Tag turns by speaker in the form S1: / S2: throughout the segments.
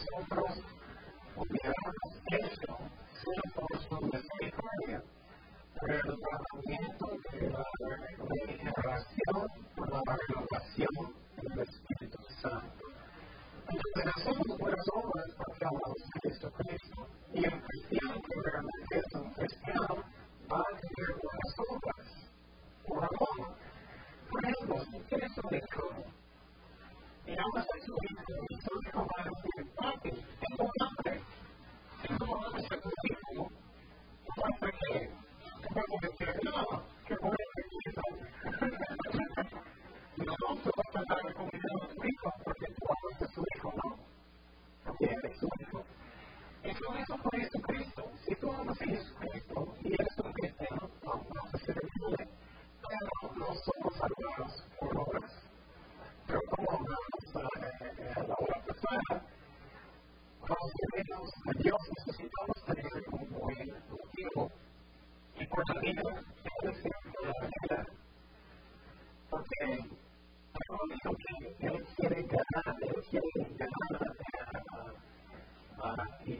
S1: nosotros hubiéramos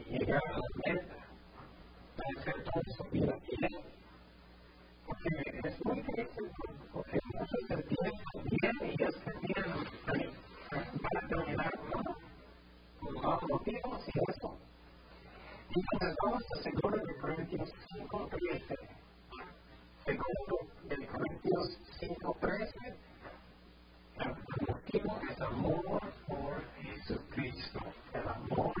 S1: llegar a las metas, para hacer todo eso que uno quiere. Porque es muy difícil, porque muchos se piensan bien y ellos se piensan van a terminar con los motivos y eso. Y entonces vamos a seguro de Corintios 5.13, segundo de Corintios 5.13, el motivo es amor por Jesucristo, el amor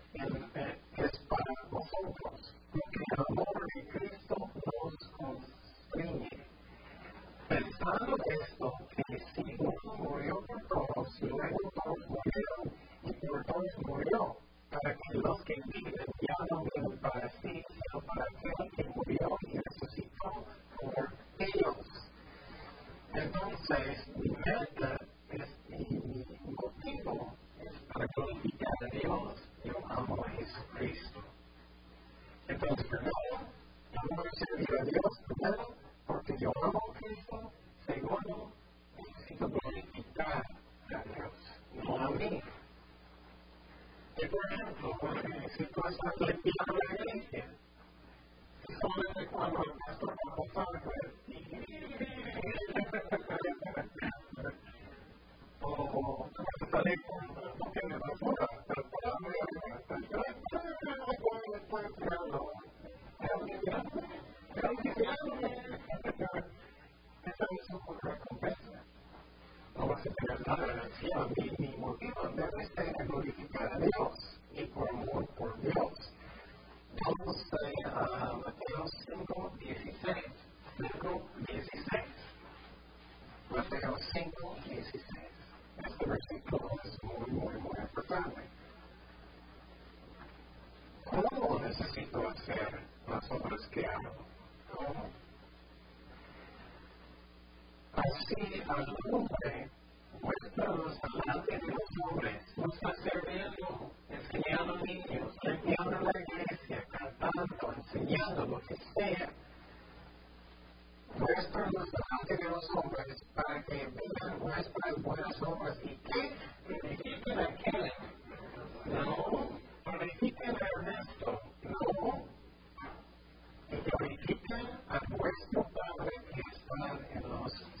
S1: Es para nosotros, porque el amor de Cristo nos consigue. Pensando esto, que si murió por todos, si luego todos y por todos murió, para que los que viven ya no viven para sí, sino para aquellos que murió. Thank you. si alumbre vuestros amantes de los hombres, busca servirlo, enseñando niños, limpiando la iglesia, cantando, enseñando lo que sea. Vuestros amantes de los hombres, para que vean vuestras buenas obras y que verifiquen a aquel, no, verifiquen a Ernesto, no, y glorifiquen a vuestro Padre que está en los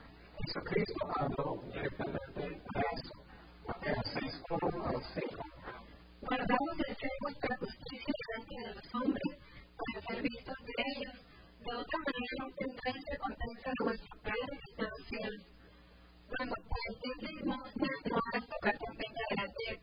S1: Jesucristo habló directamente a eso, Mateo 6, 1 al 5.
S2: Guardamos el cebo nuestra justicia delante de los hombres para ser vistos de ellos. De otra manera tendrán recompensa a vuestro Padre que está en cielos. Cuando limosna no tocar con delante de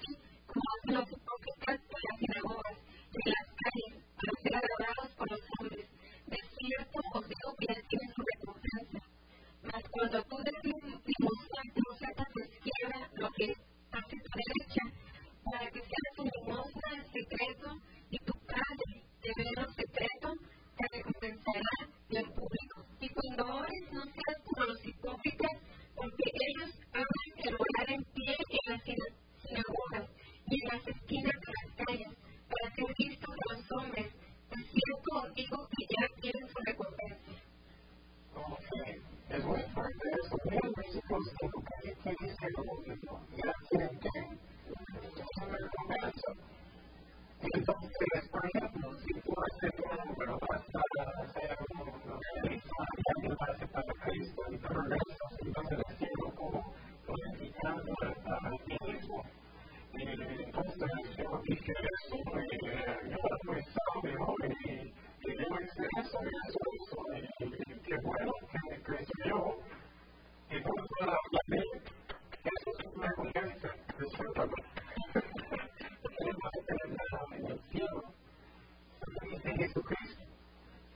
S1: Jesucristo.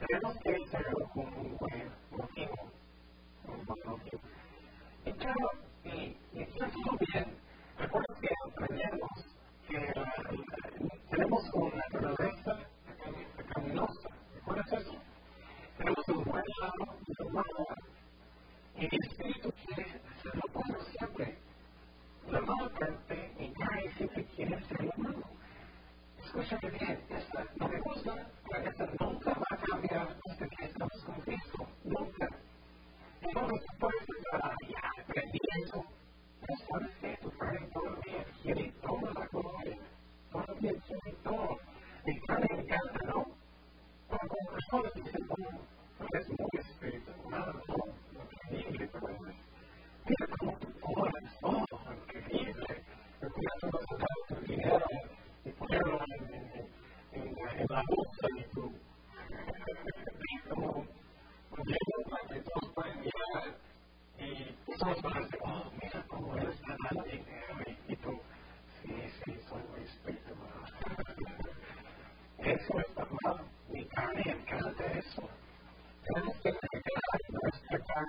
S1: Tenemos que ser como un buen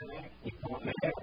S1: environment, you don't matter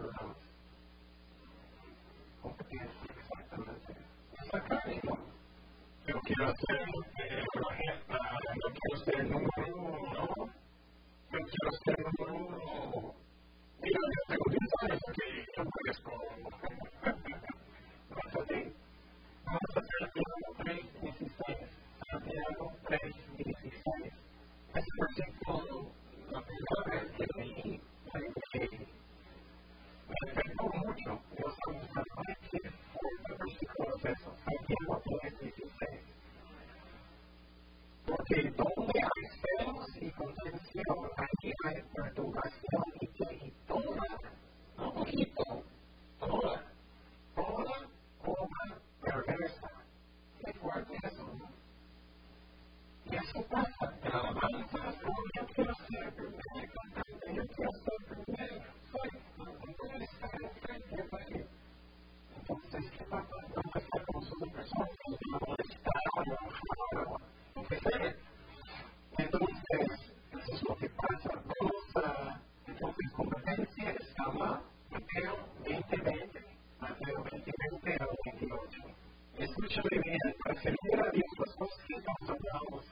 S1: empezamos. Competencia, exactamente. Está. Yo quiero ser eh, una jefa, yo quiero ser el número uno, yo quiero ser el número uno. Mira, yo tengo 10 años que yo parezco Escúchame bien, para servir a Dios las cosas que nos hablamos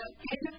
S1: uh,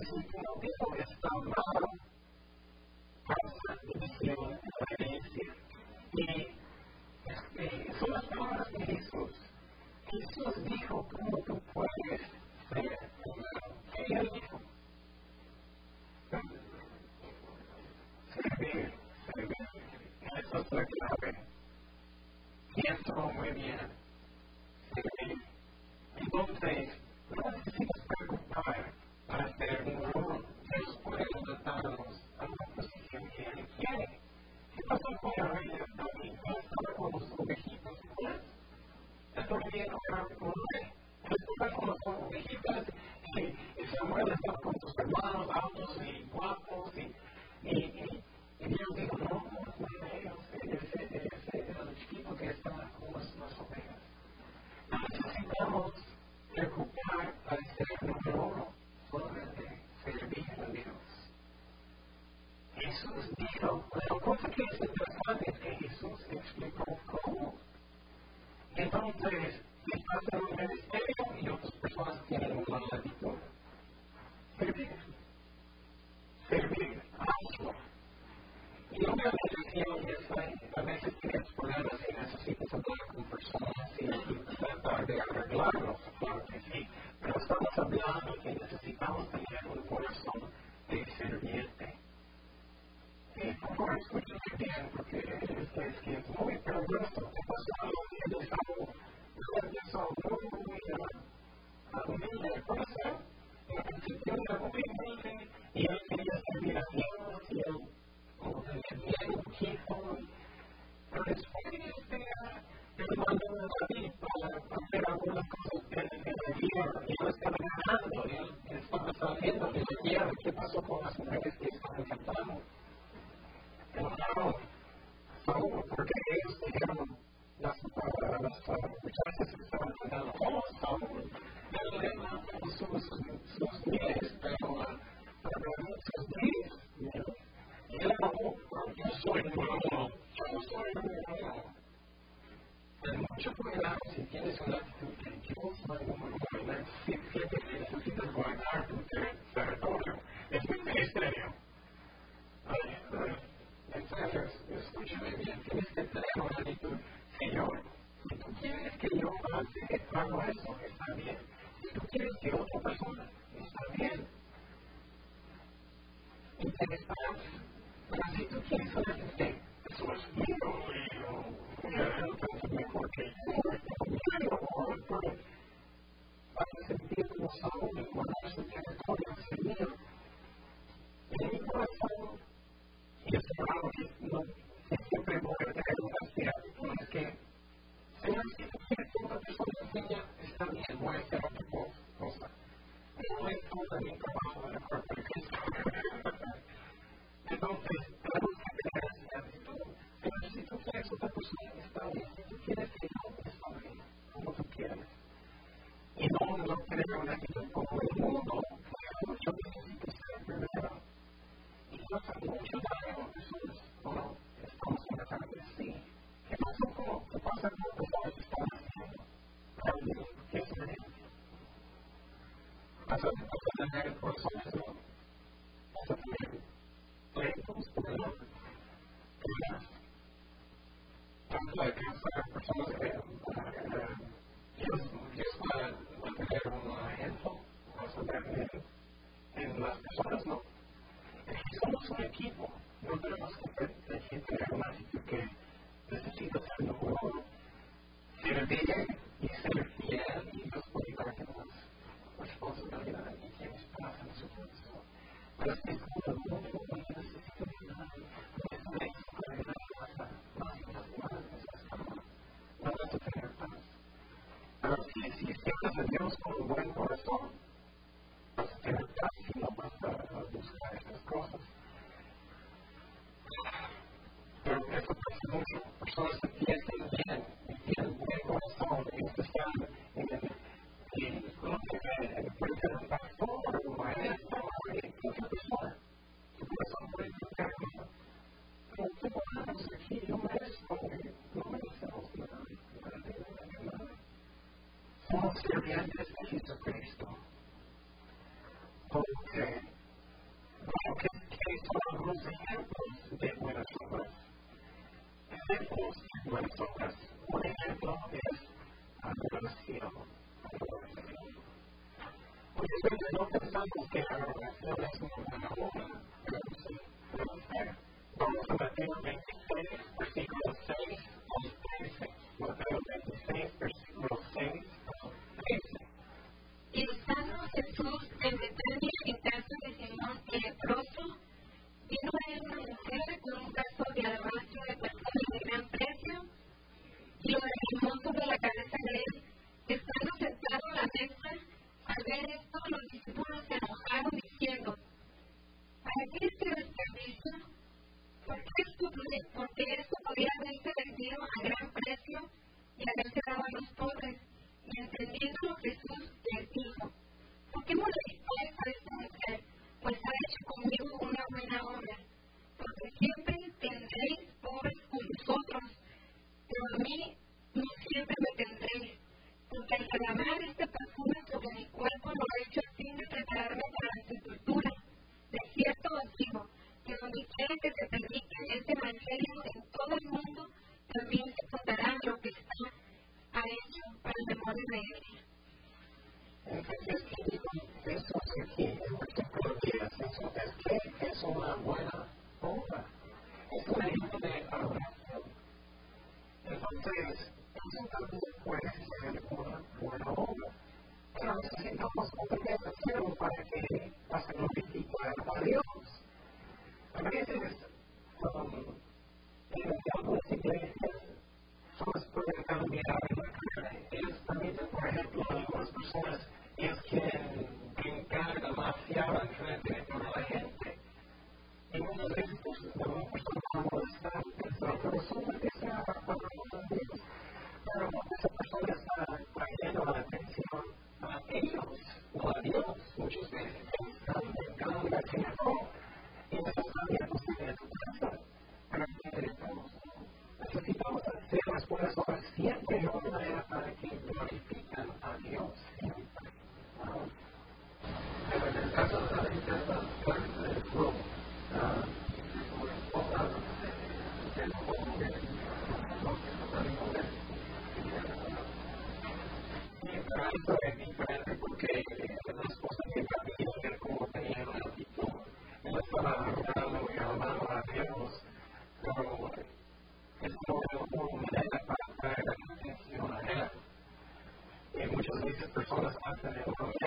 S1: significa eso que está amado causa división, reverencia. Y este, son las palabras de Jesús. Jesús dijo cómo tú puedes ser amado. Él dijo. Servir, servir. Eso es la clave. Pienso muy bien. Servir. Entonces, no necesito perguntó es por el dotarnos a la posición que él quiere. ¿Qué pasó por el rey David? No estaba con los ovejitas igual. Él todavía no era un rey. Él estaba con las ovejitas y, com os con altos y guapos y, y, y, y e dijo, no, no es de ellos, ese es el tipo que está con las ovejas. Necesitamos recuperar al ser número. Jesús dijo, la cosa que es interesante es que Jesús explicó cómo. Entonces, si estás en un ministerio y otras personas tienen un mal hábito, servir. Servir. taste them. Okay. Focus taste ejemplos de buenas obras. Ejemplos de buenas obras. Un ejemplo es adoración. Muchas veces no pensamos que la adoración es una buena obra, pero sí, puede ser. Vamos a Mateo 23, versículo 6. una buena obra. Es un ejemplo de arrogancia. Entonces, es un importante muchas de personas hacen economía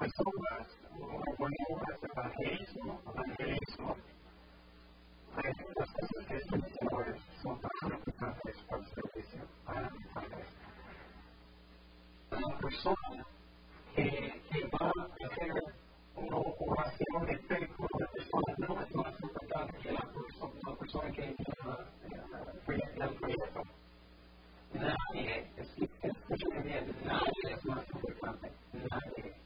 S1: las uvas o a poner uvas evangelismo, evangelismo. Pues las cosas que son mejores son tan importantes para el servicio, para la mujer. La persona que, que va a hacer una oración de pecado de la persona no es más importante que la persona, la persona que lleva el proyecto. Nadie, escuchen bien, nadie es más importante, nadie.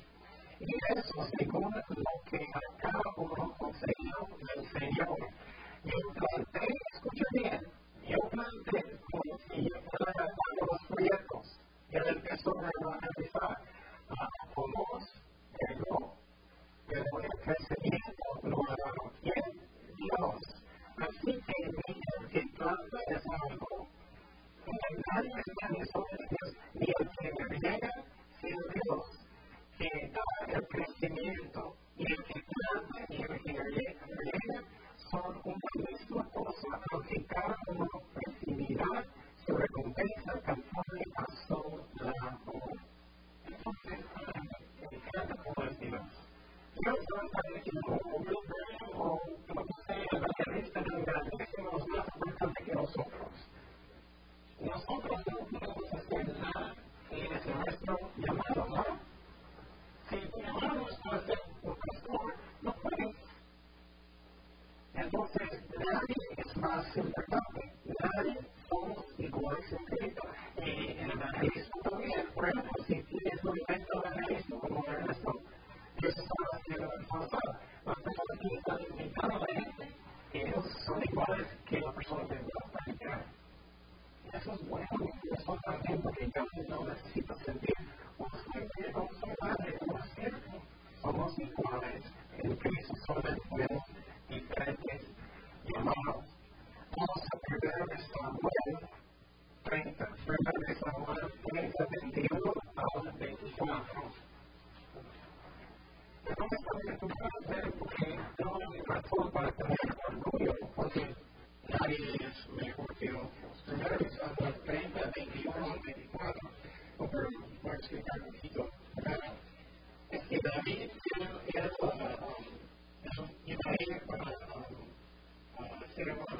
S1: Y eso, según lo que acá uno conseguido del Señor, yo planté, escucha bien, yo planté como si yo fuera armando los proyectos. Él empezó a analizar a Tomás, no, pero el crecimiento lo ha quién? Dios. Así que mira que planta es algo. Y nadie está en ni el que me llega, sino Dios eh, el crecimiento y el Quitlante y el Jigalena son una misma cosa, aunque cada uno recibirá su recompensa conforme a
S2: su labor. considerable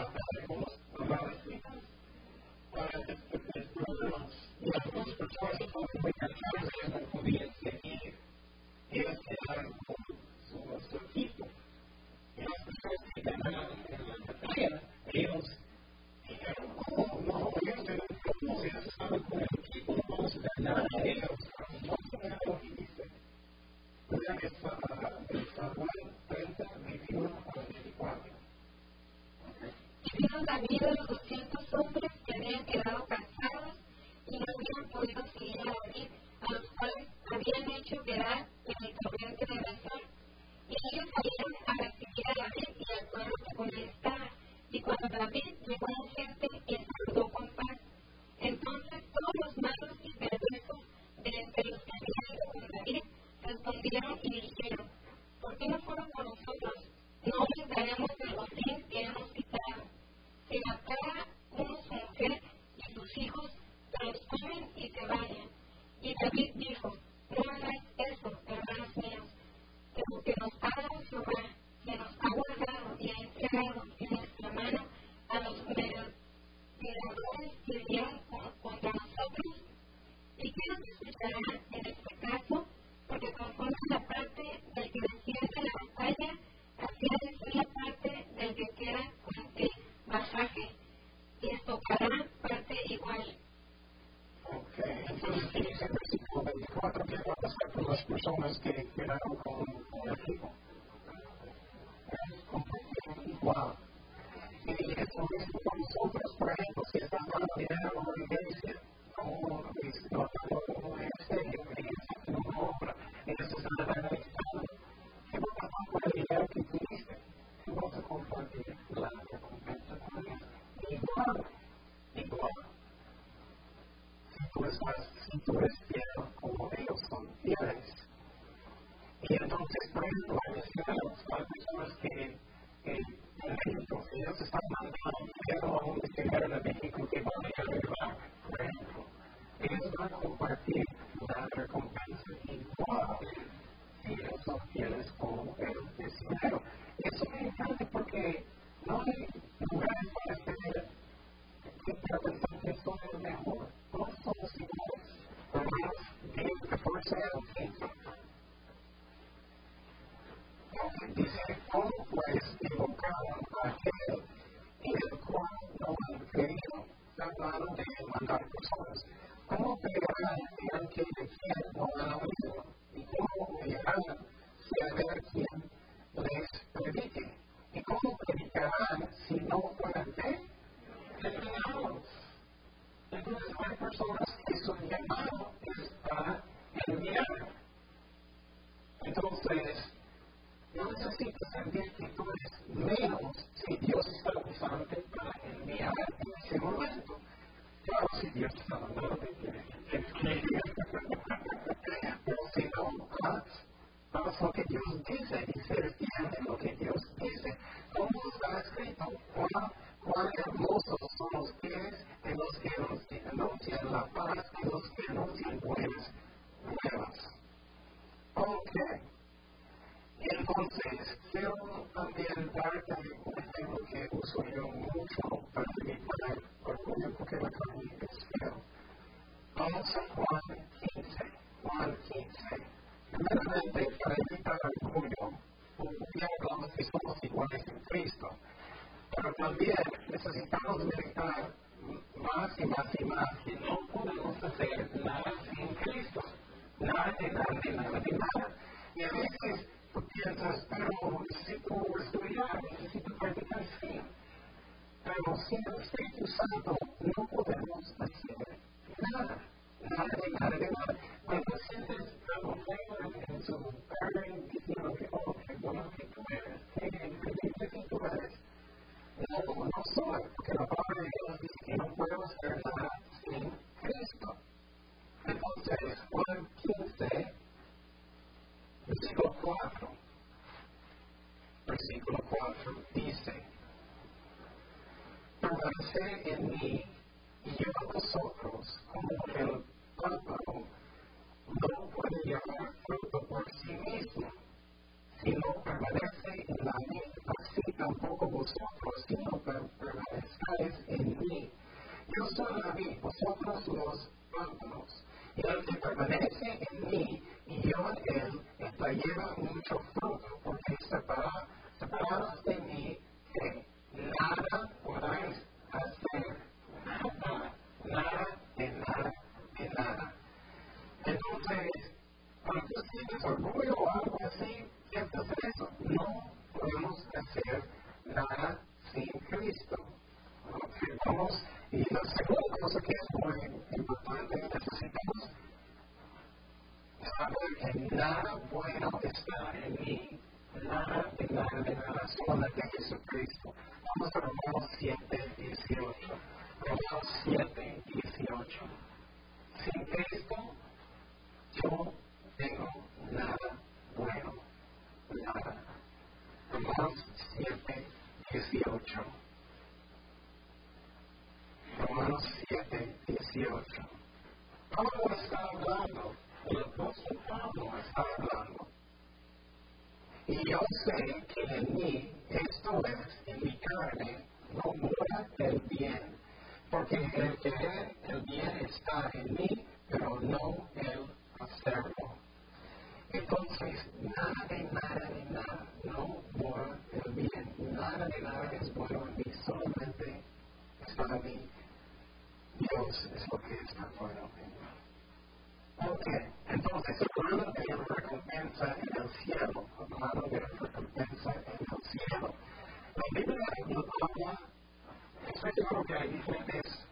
S2: mano a los merodeadores que vinieron contra nosotros. Y quiero que escucharán en este caso, porque conforme la parte del que desciende la batalla, así es la parte del que queda con el masaje, y esto tocará parte igual.
S1: Ok, entonces en ese versículo 24, ¿qué va a pasar con las personas que quedaron con También necesitamos meditar más y más y más que no podemos hacer nada sin Cristo. Nada de nada, de nada, de nada. Y a veces tú piensas, pero necesito estudiar, necesito practicar sí. Pero sin el Espíritu Santo no podemos hacer nada. Nada de nada de nada. Cuando sientes algo feo en su carne, diciendo que, oh, qué bueno que tú eres, qué increíble que tú eres. No, no soy, porque la palabra de Dios dice que no puedo hacer nada sin Cristo. Entonces, Juan 15, versículo 4, versículo 4 dice, permanecer en mí y yo en vosotros como el pámpano no puede llevar fruto por sí mismo, sino permanece en la vid, así tampoco vosotros, sino permanezcáis en mí. Yo soy la vid, vosotros los pámpanos. Y el que permanece en mí y yo en él, esta lleva mucho fruto, porque separados de mí, que nada podáis hacer. Nada, nada, de nada, de nada. Entonces, cuando tú sientes orgullo o algo así, ¿quieres hacer eso? No podemos hacer nada sin Cristo. Vamos, y la segunda cosa que es muy importante, necesitamos saber que nada bueno está en mí, nada de nada de nada, solamente Jesucristo. Vamos a Romanos 7, 18. Romanos 7, 18. Sin Cristo, yo tengo nada bueno, nada. Romanos 7, 18. Romanos 7, 18. Pablo está hablando, el apóstol Pablo está hablando. Y yo sé que en mí, es, en mi carne, no mora el bien, porque el querer el bien está en mí, pero no el hacerlo. Entonces, nada de nada de nada no mora el bien, nada de nada es bueno en mí, solamente es para mí. Dios es lo que está bueno en mí. Ok, entonces, hablando de recompensa en el cielo, hablando de recompensa en el cielo, la Biblia no habla, seguro que hay diferentes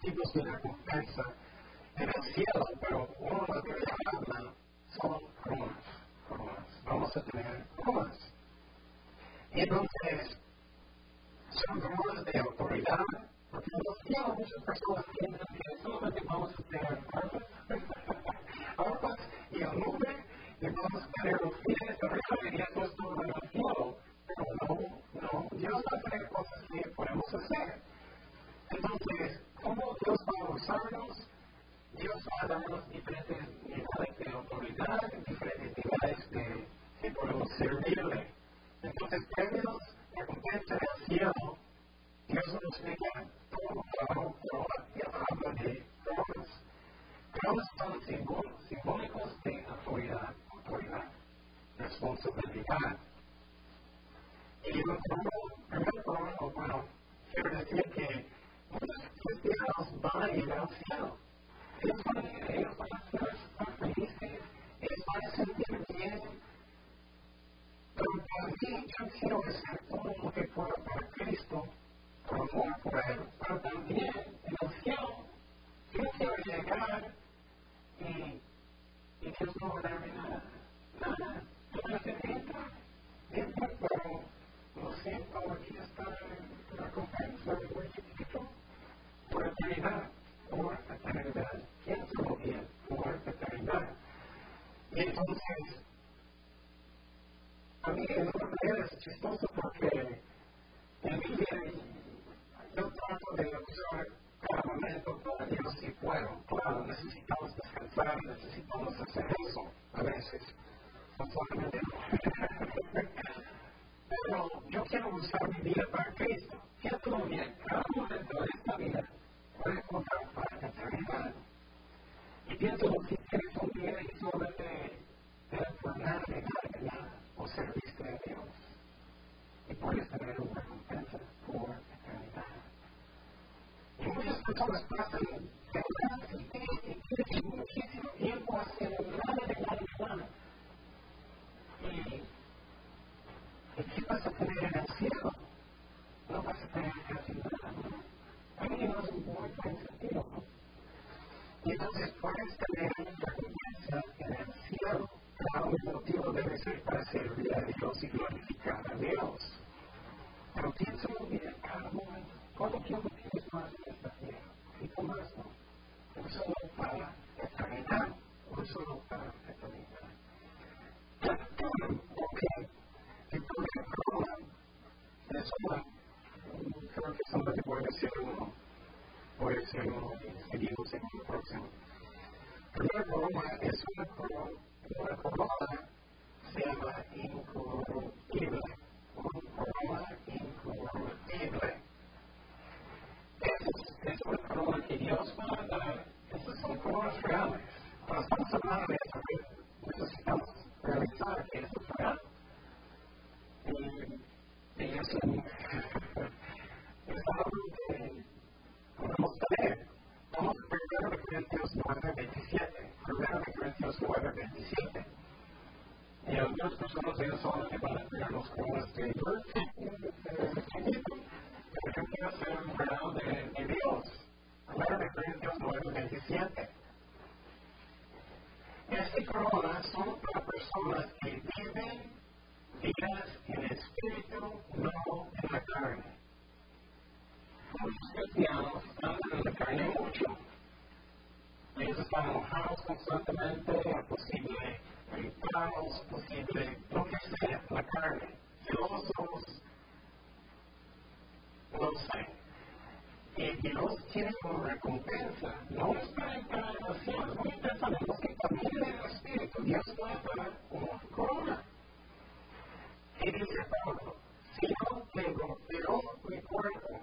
S1: tipos de recompensa en el cielo, pero uno de los que habla son coronas, coronas. Vamos a tener coronas. Y entonces, son coronas de autoridad, porque en el cielo muchas personas piensan que solamente vamos a tener armas, armas y el nombre, y vamos a tener los fines arriba y eso es todo en el cielo. No, no, Dios va a tener cosas que podemos hacer. Entonces, ¿cómo Dios va a usarnos? Dios va a darnos diferentes niveles de autoridad, diferentes niveles de que podemos servirle. Entonces, premios, recompensa del cielo, Dios nos explica todo, todo, y habla de coronas. Coronas son simbólicos de autoridad, autoridad, responsabilidad. Y el primer corona, bueno, quiero decir que muchos cristianos van a ir al cielo. Ellos van a ellos van a estar felices, ellos van a sentir bien. Pero también yo quiero hacer todo lo que pueda para Cristo, por amor por Él. Pero también en el cielo, yo quiero llegar y, y Dios no va a darme nada. Nada. Me hace entra. Entra, pero lo siento, aquí está la recompensa de un chiquito por eternidad, por eternidad. Piénsalo bien, por eternidad. Y entonces, a mí de alguna manera es chistoso porque en mi vida yo trato de usar cada momento para Dios si puedo. Claro, necesitamos descansar, necesitamos hacer eso a veces. No solamente pero yo quiero usar mi vida para Cristo. Que tú en cada momento de esta vida puedes contar para que te venga Y pienso si tienes un mérito de, de tornar regalar o serviste a Dios. Y puedes tener una recompensa por eternidad. Y muchas personas pasan semanas y días y Y algunas personas son que van a tener los coronas de Dios. Pero yo quiero ser un regalo de, de Dios. 1 Corintios 9, 27. Estas coronas son para personas que viven vidas en espíritu, no en la carne. Muchos cristianos andan en la carne mucho. Ellos están enojados constantemente, es posible gritados, posible lo que sea, la carne, celosos, no sé. Y Dios tiene una recompensa, no es para entrar en el cielo, es muy interesante, los que caminan en el Espíritu, Dios a dar una corona. Y dice Pablo, si no tengo, pero mi cuerpo,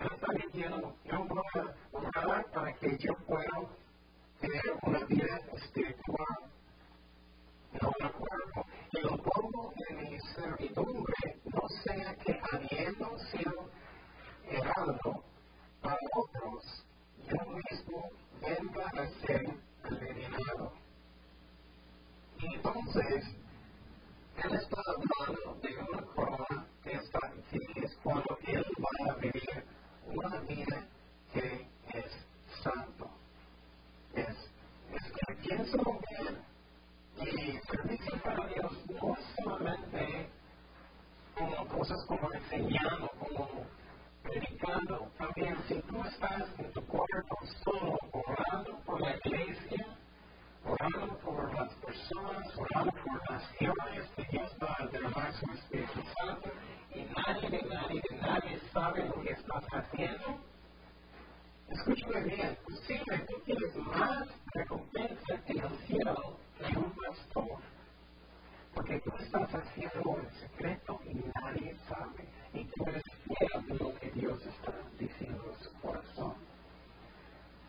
S1: él está diciendo, yo voy a orar para que yo pueda tener una vida espiritual, entonces, él está hablando de una que está aquí, es cuando él va a vivir una vida que es santo. Es, es que piénsalo bien. Y servicio para Dios no es solamente como cosas como enseñando, como predicando. También si tú estás en tu cuerpo solo orando por la iglesia, orando por las personas, orando por las guiones que Dios va a derramar su Espíritu Santo y nadie de nadie de nadie sabe lo que estás haciendo. Escúchame bien, posible tú tienes más recompensa en el cielo que un pastor. Porque tú estás haciendo en secreto y nadie sabe. Y tú eres fiel de lo que Dios está diciendo en su corazón.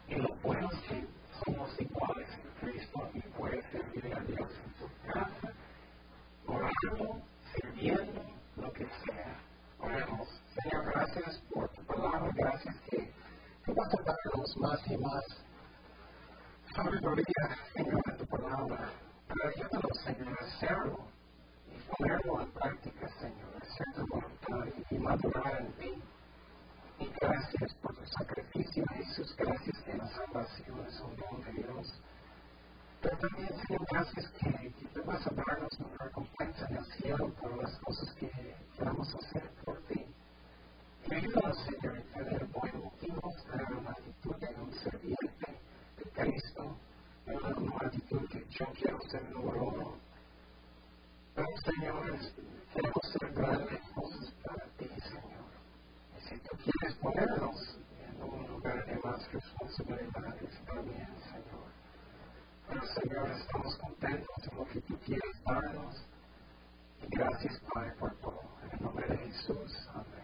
S1: Y lo bueno es que somos iguales en Cristo y puedes servir a Dios en su casa, orando, sirviendo, lo que sea. Oremos. Señor, gracias por tu palabra, gracias que tú vas más y más sabiduría, en tu palabra. Pero ayúdanos, Señor, a hacerlo y ponerlo en práctica, Señor, hacer tu voluntad y madurar en ti. Y gracias por tu sacrificio, Jesús. Gracias que la salvación es un don de Dios. Pero también, Señor, gracias que, que tú vas a darnos una recompensa en el cielo por las cosas que, vamos a hacer por ti. Y ayúdanos, Señor, a tener buen motivo, tener una actitud serviente de Cristo, tener una actitud que yo quiero ser número uno. Pero, Señor, queremos ser grandes cosas para ti, Señor. Y si tú quieres ponernos en un lugar de más responsabilidad, está bien, Señor. Pero, Señor, estamos contentos en lo que tú quieres darnos. Y gracias, Padre, por todo. En el nombre de Jesús. Amén.